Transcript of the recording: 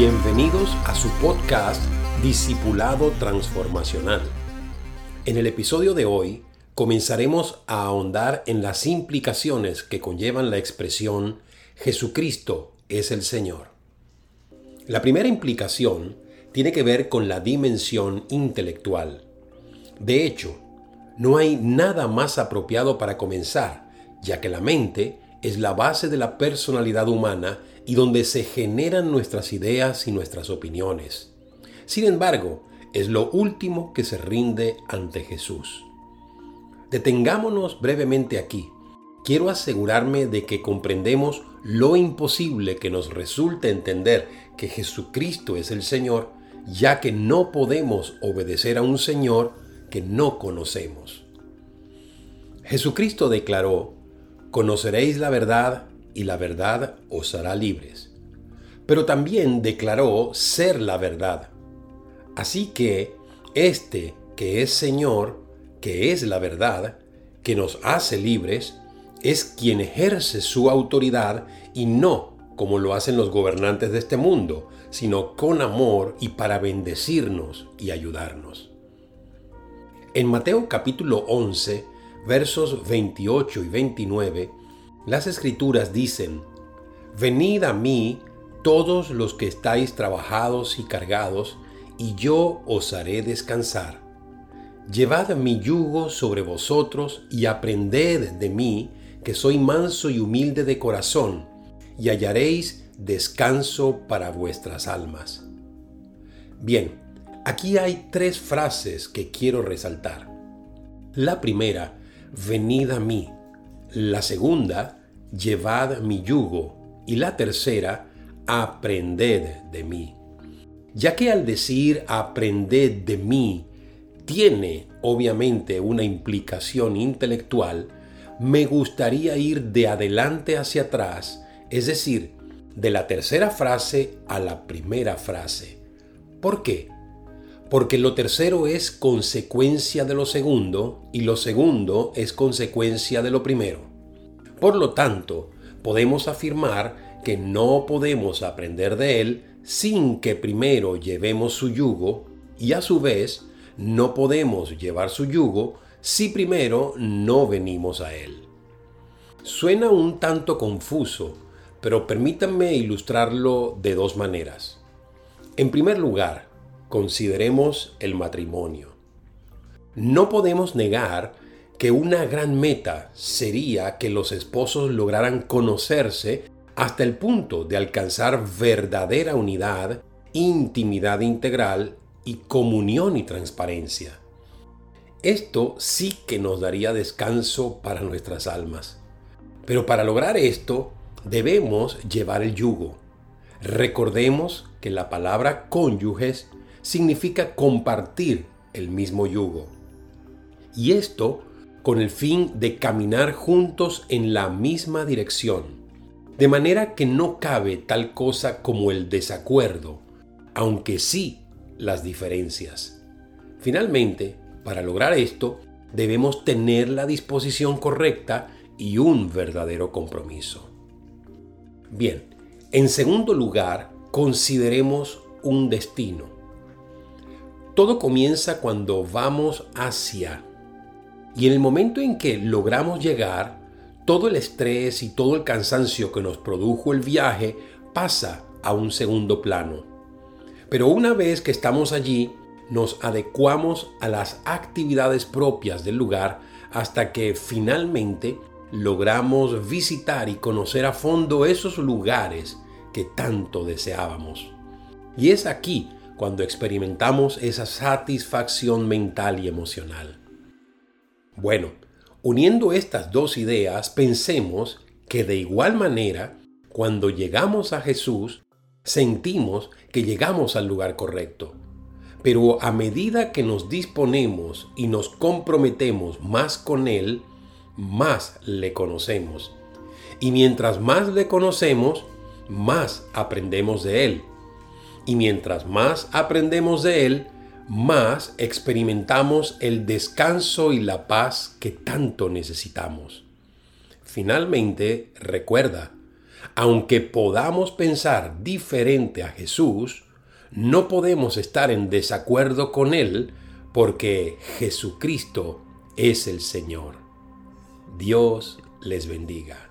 Bienvenidos a su podcast Discipulado Transformacional. En el episodio de hoy comenzaremos a ahondar en las implicaciones que conllevan la expresión Jesucristo es el Señor. La primera implicación tiene que ver con la dimensión intelectual. De hecho, no hay nada más apropiado para comenzar, ya que la mente es la base de la personalidad humana y donde se generan nuestras ideas y nuestras opiniones. Sin embargo, es lo último que se rinde ante Jesús. Detengámonos brevemente aquí. Quiero asegurarme de que comprendemos lo imposible que nos resulta entender que Jesucristo es el Señor, ya que no podemos obedecer a un Señor que no conocemos. Jesucristo declaró, Conoceréis la verdad y la verdad os hará libres. Pero también declaró ser la verdad. Así que este que es Señor, que es la verdad, que nos hace libres, es quien ejerce su autoridad y no como lo hacen los gobernantes de este mundo, sino con amor y para bendecirnos y ayudarnos. En Mateo capítulo 11, versos 28 y 29, las escrituras dicen, Venid a mí todos los que estáis trabajados y cargados, y yo os haré descansar. Llevad mi yugo sobre vosotros y aprended de mí, que soy manso y humilde de corazón, y hallaréis descanso para vuestras almas. Bien, aquí hay tres frases que quiero resaltar. La primera, venid a mí. La segunda, llevad mi yugo. Y la tercera, aprended de mí. Ya que al decir aprended de mí tiene obviamente una implicación intelectual, me gustaría ir de adelante hacia atrás, es decir, de la tercera frase a la primera frase. ¿Por qué? porque lo tercero es consecuencia de lo segundo y lo segundo es consecuencia de lo primero. Por lo tanto, podemos afirmar que no podemos aprender de él sin que primero llevemos su yugo y a su vez no podemos llevar su yugo si primero no venimos a él. Suena un tanto confuso, pero permítanme ilustrarlo de dos maneras. En primer lugar, consideremos el matrimonio. No podemos negar que una gran meta sería que los esposos lograran conocerse hasta el punto de alcanzar verdadera unidad, intimidad integral y comunión y transparencia. Esto sí que nos daría descanso para nuestras almas. Pero para lograr esto debemos llevar el yugo. Recordemos que la palabra cónyuges significa compartir el mismo yugo. Y esto con el fin de caminar juntos en la misma dirección, de manera que no cabe tal cosa como el desacuerdo, aunque sí las diferencias. Finalmente, para lograr esto, debemos tener la disposición correcta y un verdadero compromiso. Bien, en segundo lugar, consideremos un destino. Todo comienza cuando vamos hacia. Y en el momento en que logramos llegar, todo el estrés y todo el cansancio que nos produjo el viaje pasa a un segundo plano. Pero una vez que estamos allí, nos adecuamos a las actividades propias del lugar hasta que finalmente logramos visitar y conocer a fondo esos lugares que tanto deseábamos. Y es aquí cuando experimentamos esa satisfacción mental y emocional. Bueno, uniendo estas dos ideas, pensemos que de igual manera, cuando llegamos a Jesús, sentimos que llegamos al lugar correcto. Pero a medida que nos disponemos y nos comprometemos más con Él, más le conocemos. Y mientras más le conocemos, más aprendemos de Él. Y mientras más aprendemos de Él, más experimentamos el descanso y la paz que tanto necesitamos. Finalmente, recuerda, Aunque podamos pensar diferente a Jesús, no podemos estar en desacuerdo con Él porque Jesucristo es el Señor. Dios les bendiga.